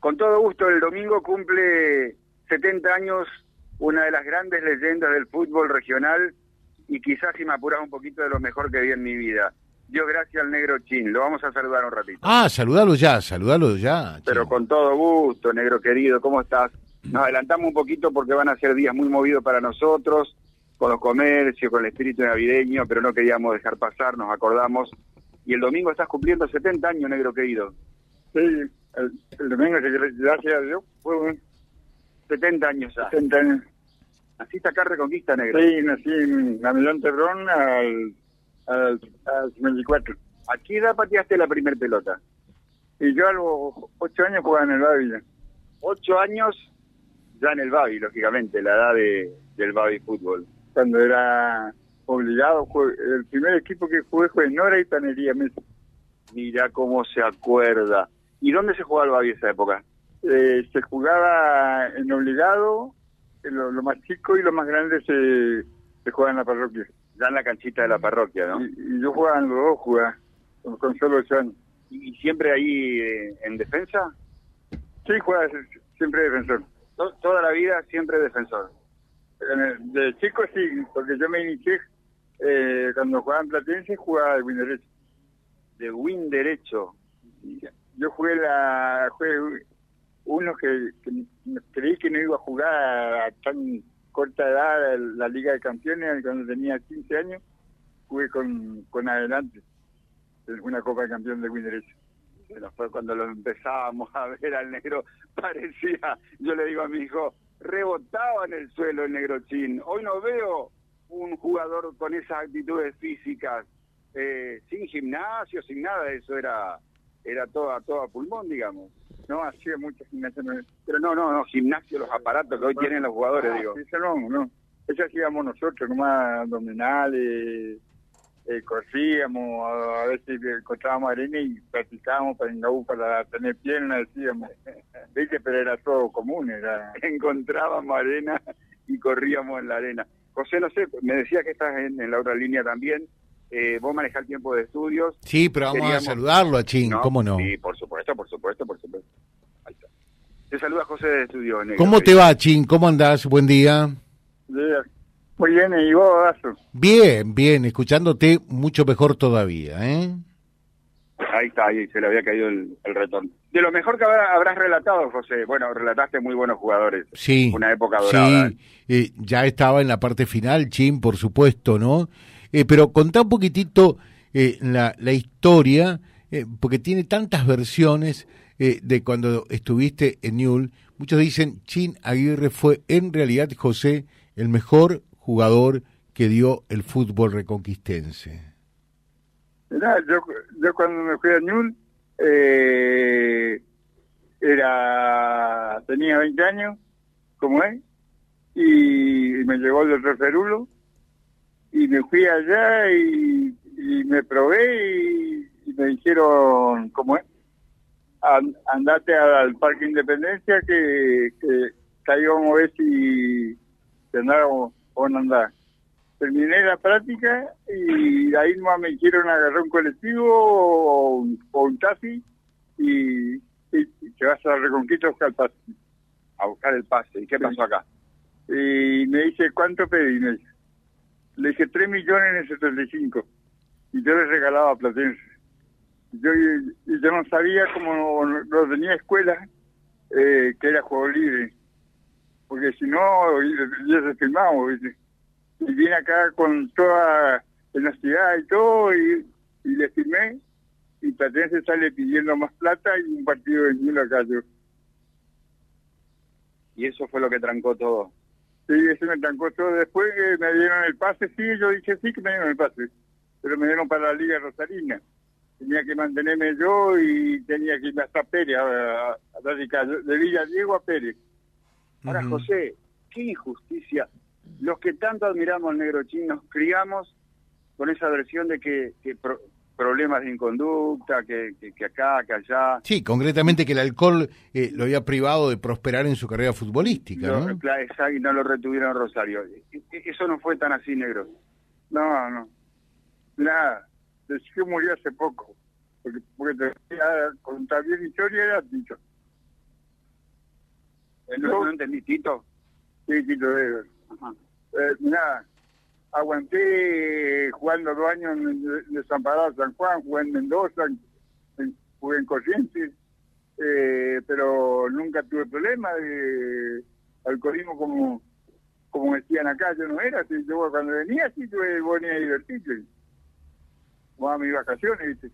Con todo gusto, el domingo cumple 70 años una de las grandes leyendas del fútbol regional y quizás si me apuras un poquito de lo mejor que vi en mi vida. Dios gracias al negro Chin, lo vamos a saludar un ratito. Ah, saludalo ya, saludalo ya. Pero con todo gusto, negro querido, ¿cómo estás? Nos adelantamos un poquito porque van a ser días muy movidos para nosotros, con los comercios, con el espíritu navideño, pero no queríamos dejar pasar, nos acordamos. Y el domingo estás cumpliendo 70 años, negro querido. Sí, el, domingo, gracias a Dios, fue un 70 años ya. 70 años. Naciste acá Reconquista, negro. Sí, nací en Millón Tebrón al, al, al 54. ¿A qué edad pateaste la primer pelota? Y yo a los 8 años jugaba en el Babi. 8 años ya en el Babi, lógicamente, la edad de, del Babi Fútbol. Cuando era obligado, el primer equipo que jugué fue en Nora y Panería Mesa. Mira cómo se acuerda. ¿Y dónde se jugaba el Babi esa época? Eh, se jugaba en obligado, lo, lo, más chico y lo más grande se, se juega en la parroquia. Ya en la canchita de la parroquia, ¿no? Y, yo jugaba en los dos, jugaba, con, solo ocho años. ¿Y siempre ahí eh, en defensa? Sí, jugaba siempre defensor. ¿Toda la vida siempre defensor? De chico sí, porque yo me inicié eh, cuando jugaba en Platense, jugaba de win derecho. De win derecho. Yo jugué la jugué uno que, creí que no iba a jugar a tan corta edad la Liga de Campeones cuando tenía 15 años, jugué con, con adelante una Copa de Campeón de win derecho. Bueno, fue cuando lo empezábamos a ver al negro, parecía, yo le digo a mi hijo, rebotaba en el suelo el negro chin. Hoy no veo un jugador con esas actitudes físicas, eh, sin gimnasio, sin nada, eso era era todo a, todo pulmón, digamos. No, hacía mucho gimnasio. Pero no, no, no, gimnasio, los aparatos que hoy tienen los jugadores, ah, digo. Eso no, no. Eso hacíamos nosotros, nomás abdominales, eh, corríamos, a veces encontrábamos arena y practicábamos para, para tener piernas, decíamos. ¿Viste? Pero era todo común, era... Encontrábamos arena y corríamos en la arena. José, no sé, me decía que estás en, la otra línea también. Eh, vos manejás el tiempo de estudios. Sí, pero vamos a saludarlo a Chin, ¿cómo no? Sí, por supuesto, por supuesto, por supuesto. Ahí está. Te saluda José de Estudios. ¿Cómo te va, Chin? ¿Cómo andás? Buen día. Muy bien, ¿y vos? Bien, bien, escuchándote mucho mejor todavía, ¿eh? Ahí está, ahí se le había caído el, retorno. De lo mejor que habrás relatado, José. Bueno, relataste muy buenos jugadores. Sí. Una época dorada. Sí, eh, ya estaba en la parte final, Chin, por supuesto, ¿no? Eh, pero contá un poquitito eh, la, la historia, eh, porque tiene tantas versiones eh, de cuando estuviste en Newell. Muchos dicen, Chin Aguirre fue en realidad, José, el mejor jugador que dio el fútbol reconquistense? yo, yo cuando me fui a Ñul, eh, era, tenía 20 años, como es, y, me llegó el doctor Ferulo, y me fui allá y, me probé y, me dijeron, como es, andate al Parque Independencia que, que, que íbamos a ver si, si andábamos andar. Terminé la práctica y ahí nomás me hicieron agarrar un colectivo o, un taxi y, y, te vas a Reconquista a buscar el pase. A buscar el pase. ¿Y qué pasó acá? Y me dice, ¿cuánto pedí? Le dije, 3 millones en el 75. Y yo le regalaba a Platense. Yo, y, yo no sabía, como no, tenía escuela, eh, que era juego libre porque si no, ya se firmamos, Y vine acá con toda honestidad y todo, y, le firmé, y Platense sale pidiendo más plata y un partido de mil acá yo. Y eso fue lo que trancó todo. Sí, eso me trancó todo. Después que me dieron el pase, sí, yo dije sí que me dieron el pase, pero me dieron para la Liga Rosarina. Tenía que mantenerme yo y tenía que ir hasta Pérez, a, de Villa Diego a Pérez. Ahora, José, qué injusticia. Los que tanto admiramos al negro chino, nos criamos con esa versión de que, problemas de inconducta, que, que, acá, que allá. Sí, concretamente que el alcohol eh, lo había privado de prosperar en su carrera futbolística. ¿no? y no lo retuvieron Rosario. E, e, eso no fue tan así, negro. No, no. Nada. Que murió hace poco. Porque, porque te contar bien historia era dicho. ¿No, no entendí, Tito? Sí, Tito Weber. Eh, mirá, aguanté jugando dos años en Desamparado San Juan, jugué en Mendoza, en- jugué en Corrientes, eh, pero nunca tuve problema de alcoholismo como como decían acá, yo no era, así, yo cuando venía sí tuve venía a divertirte. Jugaba mis vacaciones, ¿viste?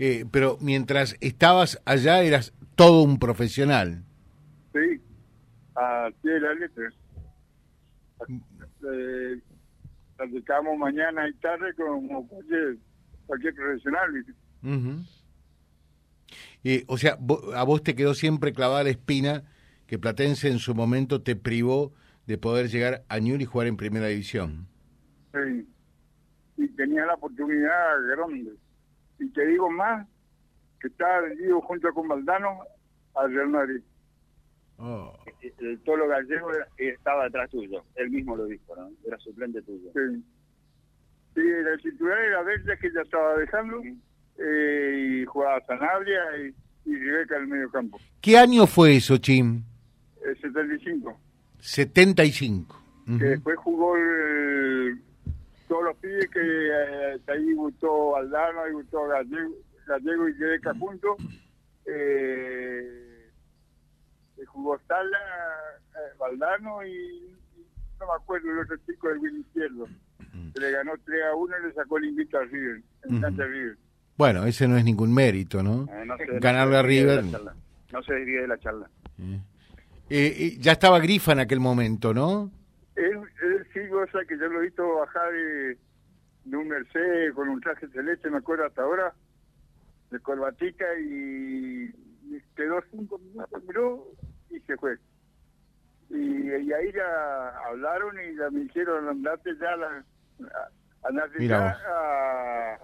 Eh, pero mientras estabas allá eras todo un profesional. Sí, a pie de la letra. Eh, practicamos mañana y tarde como cualquier, cualquier profesional. Eh, o sea, a vos te quedó siempre clavada la espina que Platense en su momento te privó de poder llegar a Ñul y jugar en primera división. Sí. Y tenía la oportunidad grande. Y te digo más, que estaba vendido junto con Valdano al Real Madrid. Oh. El Tolo Gallego era- estaba detrás tuyo. Él mismo lo dijo, ¿no? Era suplente tuyo. Sí. Sí, la titular era Verde que ya estaba dejando eh, y jugaba Sanabria y, y Rebeca en el medio campo. ¿Qué año fue eso, Chim? El 75. 75. Ujú. Que después jugó el- todos los pibes que eh, ahí gustó Aldano, ahí gustó Gallego, Gallego y Rebeca juntos. Eh, eh, jugó Sala, eh, Valdano y, y no me acuerdo el otro chico del Will Izquierdo. que le ganó 3 a 1 y le sacó el invito a River, en cancha de River. Bueno, ese no es ningún mérito, ¿no? Eh, no se- Ganarle se a River. No se desvíe de la charla. Eh, eh, ya estaba Grifa en aquel momento, ¿no? Él, él sí goza que yo lo he visto bajar de, de un Mercedes con un traje celeste, me acuerdo hasta ahora, de corbatica y quedó cinco minutos, miró y se fue. Y, y ahí ya hablaron y ya me dijeron andate ya, la, a- andate Mira ya vos. a-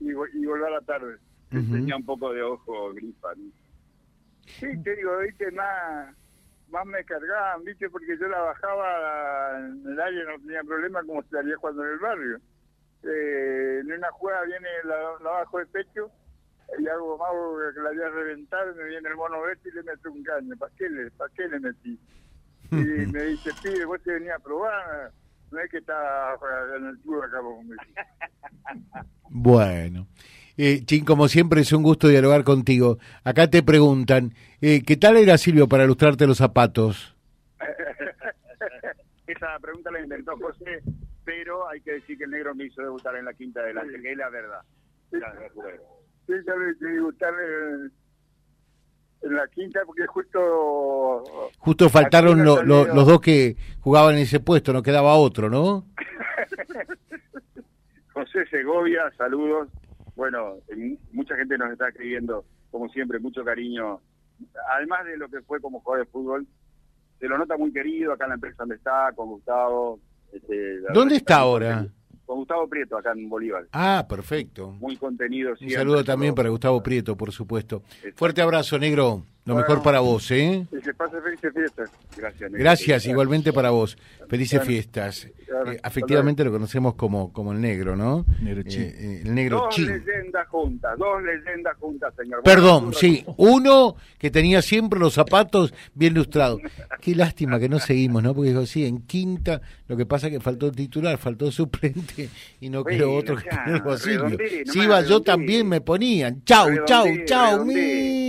y, y volver a la tarde. Tenía un poco de ojo grifa. ¿no? Sí, te digo, viste, más, más me cargaban, viste, porque yo la bajaba en el área, no tenía problema como estaría jugando en el barrio. Eh, en una jugada viene la, la bajo de pecho y hago más que la voy a reventar, me viene el mono verde y le meto un caño. ¿Para qué le, para qué le metí? Y me dice, pibe, vos te venías a probar, no es que está en el club acá. Bueno. Eh, Chin, como siempre es un gusto dialogar contigo. Acá te preguntan, eh, ¿qué tal era Silvio para lustrarte los zapatos? Esa pregunta la inventó José, pero hay que decir que el negro me hizo debutar en la quinta delante, que es la verdad. La verdad. Sí, decidí gustar en, la quinta porque justo Justo faltaron lo- los dos que jugaban en ese puesto, no quedaba otro, ¿no? José Segovia, saludos. Bueno, eh, mucha gente nos está escribiendo, como siempre, mucho cariño. Además de lo que fue como jugador de fútbol, se lo nota muy querido acá en la empresa donde está, con Gustavo. este, ¿Dónde está ahora? Con Gustavo Prieto, acá en Bolívar. Ah, perfecto. Muy contenido. Un siempre, saludo también para Gustavo Prieto, por supuesto. Exacto. Fuerte abrazo, negro. Lo Bueno. mejor para vos, ¿eh? y se pase felices fiestas. Gracias, negro. Gracias, igualmente para vos. Felices fiestas. Claro. Eh, afectivamente lo conocemos como, como el negro, ¿no? Negro. Eh, eh, el negro Dos leyendas juntas, dos leyendas juntas, señor. Perdón, Bueno, sí. Uno que tenía siempre los zapatos bien lustrados. Qué lástima que no seguimos, ¿no? Porque dijo, sí, en quinta, lo que pasa es que faltó el titular, faltó el suplente y no quedó otro que ya, tenerlo a Silvio. redondí, Si iba yo también me ponían. Chau, chau, Redondí, chau, redondí. mi